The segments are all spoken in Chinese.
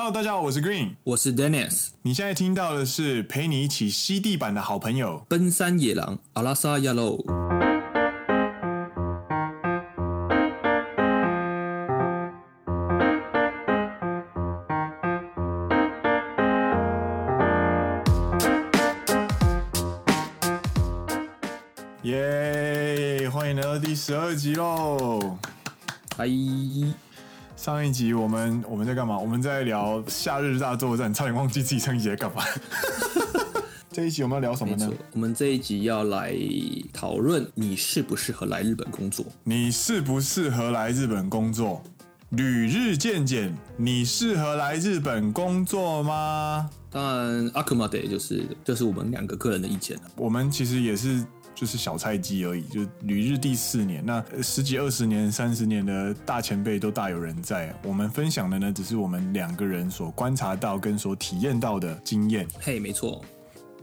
Hello，大家好，我是 Green，我是 Dennis。你现在听到的是陪你一起吸地板的好朋友——奔山野狼阿拉萨亚喽。耶！欢迎来到第十二集喽！嗨。上一集我们我们在干嘛？我们在聊夏日大作战，差点忘记自己上一集在干嘛。这一集我们要聊什么呢？我们这一集要来讨论你适不适合来日本工作？你适不适合来日本工作？旅日见简，你适合来日本工作吗？当然，あくまで就是就是我们两个个人的意见。我们其实也是。 就是小菜鸡而已，就旅日第四年，那十几二十年、三十年的大前辈都大有人在。我们分享的呢，只是我们两个人所观察到跟所体验到的经验。嘿，没错。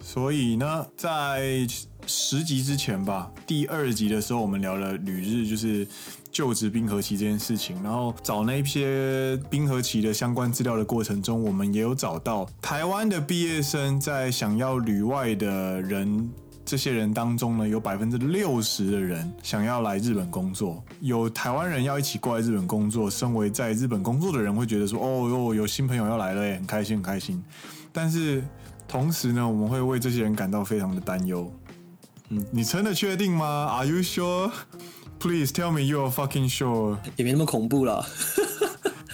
所以呢，在十集之前吧，第二集的时候，我们聊了旅日，就是就职冰河期这件事情。然后找那些冰河期的相关资料的过程中，我们也有找到台湾的毕业生在想要旅外的人。这些人当中呢，有百分之六十的人想要来日本工作，有台湾人要一起过来日本工作。身为在日本工作的人，会觉得说：“哦哟，有新朋友要来了，很开心，很开心。”但是同时呢，我们会为这些人感到非常的担忧。嗯，你真的确定吗？Are you sure? Please tell me you are fucking sure。也没那么恐怖啦。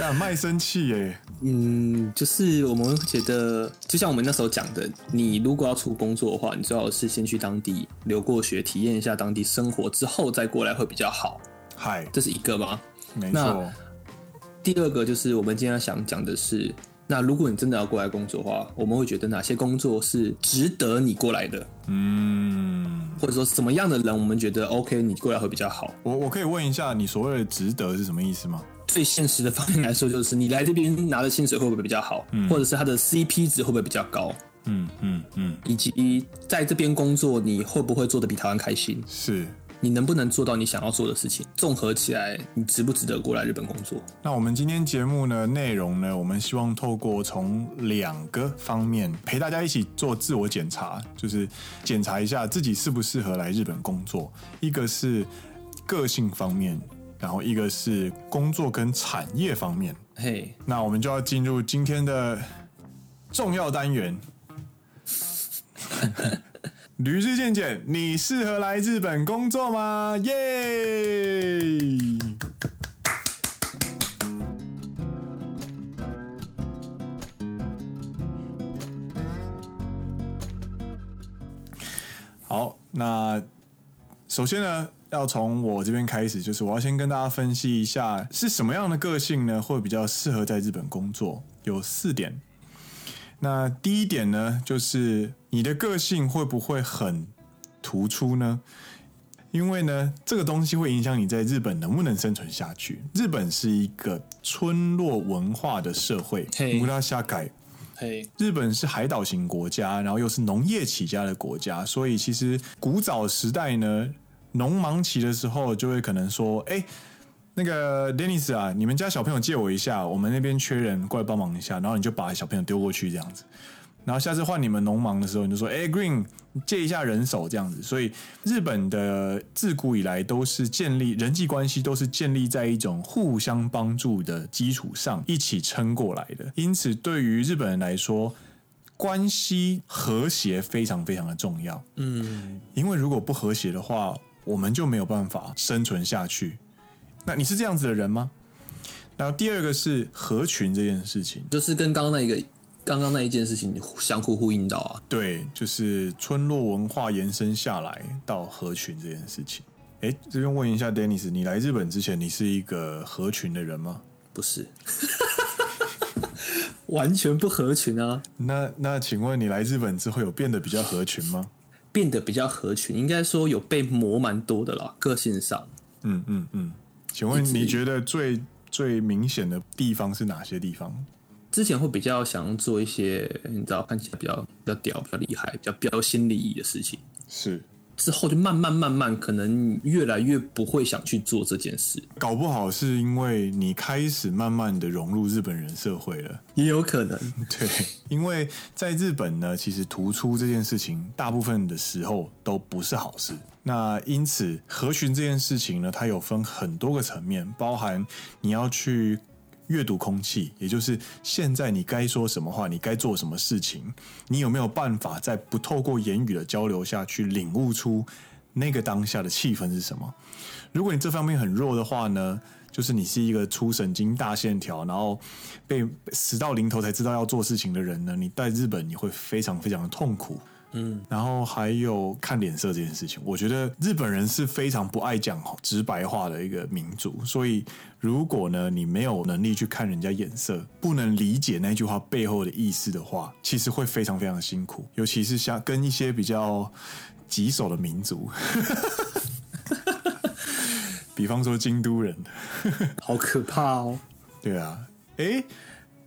干卖身契耶？嗯，就是我们觉得，就像我们那时候讲的，你如果要出工作的话，你最好是先去当地留过学，体验一下当地生活，之后再过来会比较好。嗨，这是一个吗？没错。第二个就是我们今天要想讲的是，那如果你真的要过来工作的话，我们会觉得哪些工作是值得你过来的？嗯，或者说什么样的人，我们觉得 OK，你过来会比较好。我我可以问一下，你所谓的值得是什么意思吗？最现实的方面来说，就是你来这边拿的薪水会不会比较好，嗯、或者是他的 CP 值会不会比较高？嗯嗯嗯，以及在这边工作，你会不会做的比台湾开心？是，你能不能做到你想要做的事情？综合起来，你值不值得过来日本工作？那我们今天节目呢，内容呢，我们希望透过从两个方面陪大家一起做自我检查，就是检查一下自己适不适合来日本工作。一个是个性方面。然后一个是工作跟产业方面，嘿，那我们就要进入今天的重要单元。旅日见简，你适合来日本工作吗？耶！好，那首先呢，要从我这边开始，就是我要先跟大家分析一下是什么样的个性呢，会比较适合在日本工作。有四点。那第一点呢，就是你的个性会不会很突出呢？因为呢，这个东西会影响你在日本能不能生存下去。日本是一个村落文化的社会，嘿，村社会。嘿，日本是海岛型国家，然后又是农业起家的国家，所以其实古早时代呢。农忙期的时候，就会可能说：“哎，那个 Dennis 啊，你们家小朋友借我一下，我们那边缺人，过来帮忙一下。”然后你就把小朋友丢过去这样子。然后下次换你们农忙的时候，你就说：“哎，Green，借一下人手这样子。”所以日本的自古以来都是建立人际关系，都是建立在一种互相帮助的基础上一起撑过来的。因此，对于日本人来说，关系和谐非常非常的重要。嗯，因为如果不和谐的话，我们就没有办法生存下去。那你是这样子的人吗？然后第二个是合群这件事情，就是跟刚刚那一个、刚刚那一件事情相互呼应到啊。对，就是村落文化延伸下来到合群这件事情。哎，这边问一下 Dennis，你来日本之前，你是一个合群的人吗？不是，完全不合群啊。那那请问你来日本之后有变得比较合群吗？变得比较合群，应该说有被磨蛮多的啦，个性上。嗯嗯嗯，请问你觉得最最明显的地方是哪些地方？之前会比较想做一些你知道看起来比较比较屌、比较厉害、比较标新立异的事情。是，之后就慢慢慢慢，可能越来越不会想去做这件事。搞不好是因为你开始慢慢的融入日本人社会了，也有可能。对，因为在日本呢，其实突出这件事情，大部分的时候都不是好事。那因此，合群这件事情呢，它有分很多个层面，包含你要去。阅读空气，也就是现在你该说什么话，你该做什么事情，你有没有办法在不透过言语的交流下去领悟出那个当下的气氛是什么？如果你这方面很弱的话呢，就是你是一个粗神经大线条，然后被死到临头才知道要做事情的人呢，你在日本你会非常非常的痛苦。嗯，然后还有看脸色这件事情，我觉得日本人是非常不爱讲直白话的一个民族，所以如果呢你没有能力去看人家眼色，不能理解那句话背后的意思的话，其实会非常非常的辛苦，尤其是像跟一些比较棘手的民族，比方说京都人，好可怕哦。对啊，诶。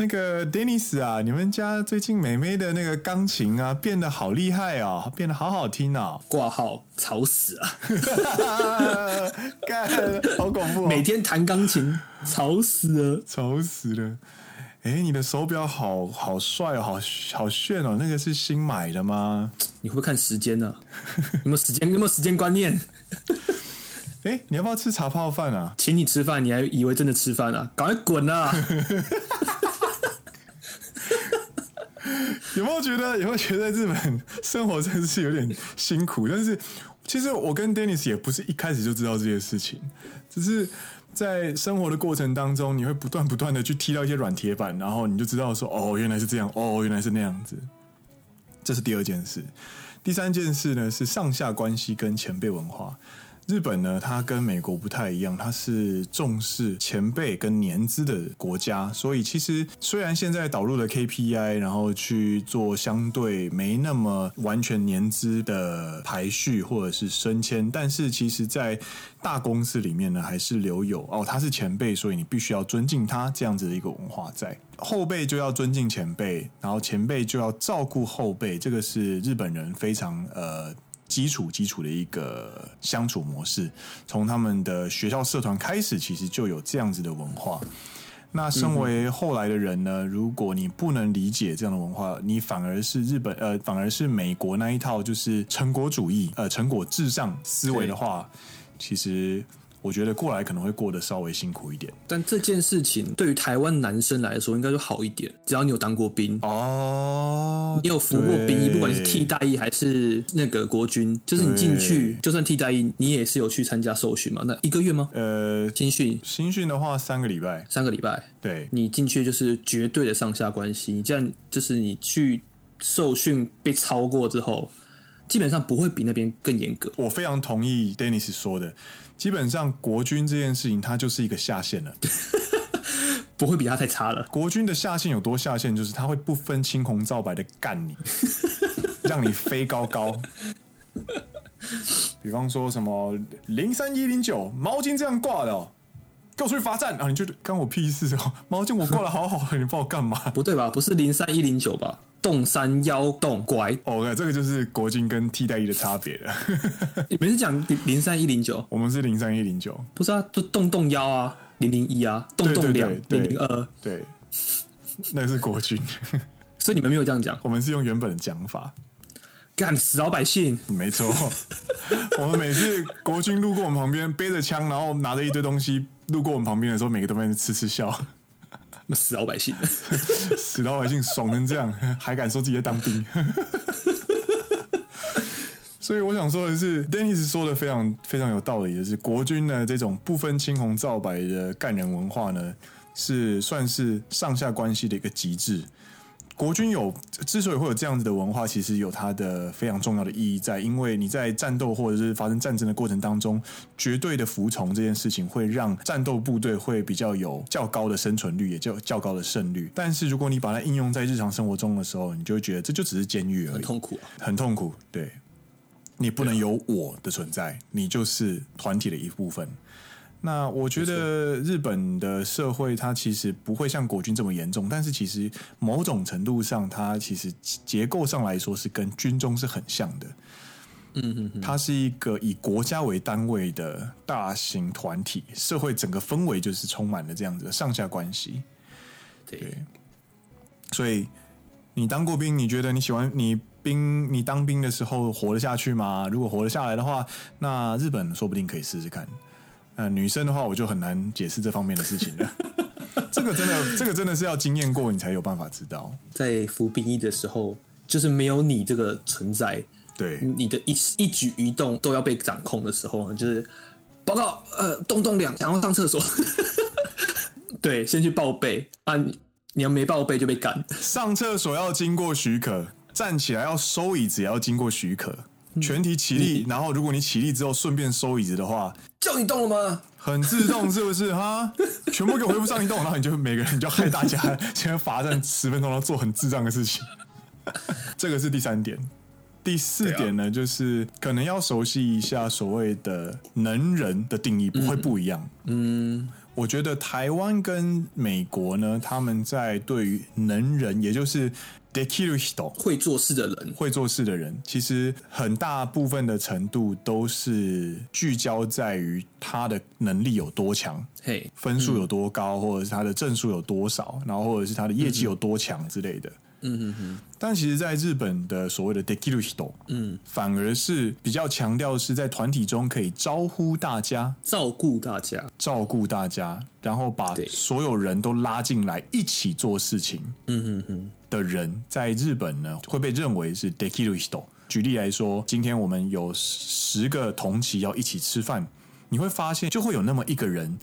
那个 Dennis 啊，你们家最近美美的那个钢琴啊，变得好厉害哦，变得好好听哦。挂号吵死了，干，好恐怖哦！每天弹钢琴，吵死了，吵死了。哎，你的手表好好帅哦，好好炫哦，那个是新买的吗？你会不会看时间呢？有没有时间？有没有时间观念？哎，你要不要吃茶泡饭啊？请你吃饭，你还以为真的吃饭啊？赶快滚啊！有没有觉得？有没有觉得日本生活真的是有点辛苦？但是其实我跟 Dennis 也不是一开始就知道这些事情，只是在生活的过程当中，你会不断不断的去踢到一些软铁板，然后你就知道说：“哦，原来是这样，哦，原来是那样子。”这是第二件事。第三件事呢，是上下关系跟前辈文化。日本呢，它跟美国不太一样，它是重视前辈跟年资的国家，所以其实虽然现在导入了 KPI，然后去做相对没那么完全年资的排序或者是升迁，但是其实在大公司里面呢，还是留有哦，他是前辈，所以你必须要尊敬他这样子的一个文化在，后辈就要尊敬前辈，然后前辈就要照顾后辈，这个是日本人非常呃。基础基础的一个相处模式，从他们的学校社团开始，其实就有这样子的文化。那身为后来的人呢，如果你不能理解这样的文化，你反而是日本呃，反而是美国那一套就是成果主义呃成果至上思维的话，其实。我觉得过来可能会过得稍微辛苦一点，但这件事情对于台湾男生来说应该就好一点，只要你有当过兵哦，你有服过兵役，不管你是替代役还是那个国军，就是你进去就算替代役，你也是有去参加受训嘛？那一个月吗？呃，新训新训的话三个礼拜，三个礼拜，对，你进去就是绝对的上下关系，你这样就是你去受训被超过之后，基本上不会比那边更严格。我非常同意 Dennis 说的。基本上国军这件事情，它就是一个下限了，不会比他太差了。国军的下限有多下限？就是他会不分青红皂白的干你，让你飞高高。比方说什么零三一零九毛巾这样挂的，哦，给我出去罚站啊！你就干我屁事哦，喔！毛巾我挂的好好的，你帮我干嘛？不对吧？不是零三一零九吧？洞山腰洞拐哦，okay, 这个就是国军跟替代役的差别了。你们是讲零三一零九？我们是零三一零九，不是啊，就洞洞幺啊，零零一啊，洞洞两零零二，对，那是国军，所以你们没有这样讲，我们是用原本的讲法，干死老百姓，没错。我们每次国军路过我们旁边，背着枪，然后拿着一堆东西路过我们旁边的时候，每个都在痴痴笑。死老百姓，死老百姓爽成这样，还敢说自己在当兵？所以我想说的是，Dennis 说的非常非常有道理就是，国军呢这种不分青红皂白的干人文化呢，是算是上下关系的一个极致。国军有之所以会有这样子的文化，其实有它的非常重要的意义在，因为你在战斗或者是发生战争的过程当中，绝对的服从这件事情会让战斗部队会比较有较高的生存率，也就较高的胜率。但是如果你把它应用在日常生活中的时候，你就会觉得这就只是监狱而已，很痛苦啊，很痛苦。对，你不能有我的存在，你就是团体的一部分。那我觉得日本的社会它其实不会像国军这么严重，但是其实某种程度上，它其实结构上来说是跟军中是很像的。嗯哼哼，它是一个以国家为单位的大型团体，社会整个氛围就是充满了这样子的上下关系。对，对，所以你当过兵，你觉得你喜欢你兵？你当兵的时候活得下去吗？如果活得下来的话，那日本说不定可以试试看。呃，女生的话，我就很难解释这方面的事情了。这个真的，这个真的是要经验过，你才有办法知道。在服兵役的时候，就是没有你这个存在，对，你的一一举一动都要被掌控的时候，就是报告，呃，东东两想要上厕所，对，先去报备啊，你要没报备就被赶。上厕所要经过许可，站起来要收椅子也要经过许可。全体起立，然后如果你起立之后顺便收椅子的话，叫你动了吗？很自动是不是？哈，全部给我恢复上一动，然后你就每个人就害大家 先罚站十分钟，然后做很智障的事情。这个是第三点，第四点呢，就是可能要熟悉一下所谓的能人的定义，不会不一样。嗯，我觉得台湾跟美国呢，他们在对于能人，也就是。できる人，会做事的人，会做事的人，其实很大部分的程度都是聚焦在于他的能力有多强，嘿，hey, 分数有多高，嗯、或者是他的证书有多少，然后或者是他的业绩有多强之类的。嗯哼哼。但其实，在日本的所谓的できる人，嗯，反而是比较强调是在团体中可以招呼大家，照顾大家，照顾大家，然后把所有人都拉进来一起做事情。嗯哼哼。 的人在日本呢，会被认为是できる人。举例来说，今天我们有十个同期要一起吃饭，你会发现就会有那么一个人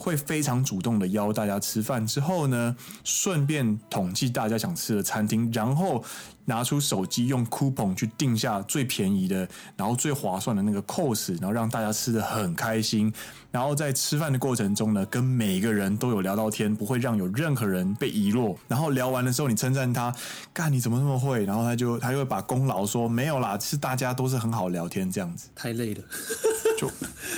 会非常主动的邀大家吃饭，之后呢，顺便统计大家想吃的餐厅，然后拿出手机用 coupon 去定下最便宜的，然后最划算的那个 course，然后让大家吃的很开心。然后在吃饭的过程中呢，跟每个人都有聊到天，不会让有任何人被遗落。然后聊完的时候，你称赞他，干你怎么那么会？然后他就他就会把功劳说没有啦，是大家都是很好聊天这样子。太累了，就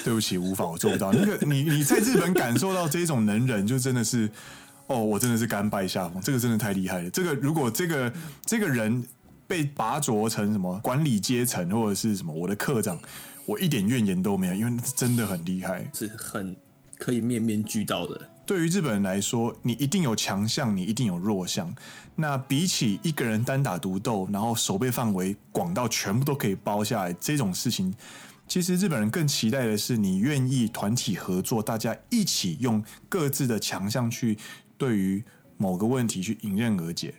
对不起，无法我做不到。那个你你在日本感 受到这种能人，就真的是哦，我真的是甘拜下风。这个真的太厉害了。这个如果这个这个人被拔擢成什么管理阶层或者是什么我的课长。我一点怨言都没有，因为真的很厉害，是很可以面面俱到的。对于日本人来说，你一定有强项，你一定有弱项。那比起一个人单打独斗，然后守备范围广到全部都可以包下来这种事情，其实日本人更期待的是你愿意团体合作，大家一起用各自的强项去对于某个问题去迎刃而解。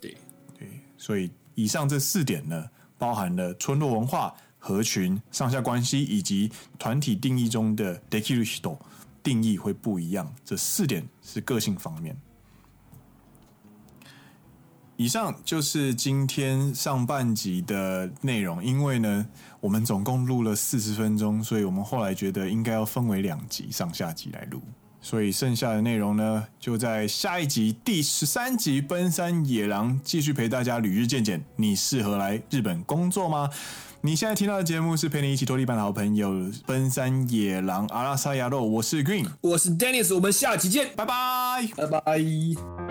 对对，所以以上这四点呢，包含了村落文化。合群、上下关系以及团体定义中的できる人定义会不一样，这四点是个性方面。 以上就是今天上半集的内容。因为呢，我们总共录了四十分钟，所以我们后来觉得应该要分为两集，上下集来录。所以剩下的内容呢，就在下一集第十三集《奔山野狼》继续陪大家旅日见见。你适合来日本工作吗？你现在听到的节目是陪你一起拖地板的好朋友奔山野狼阿拉萨亚洛，我是 Green，我是 Dennis，我们下期见，拜拜，拜拜。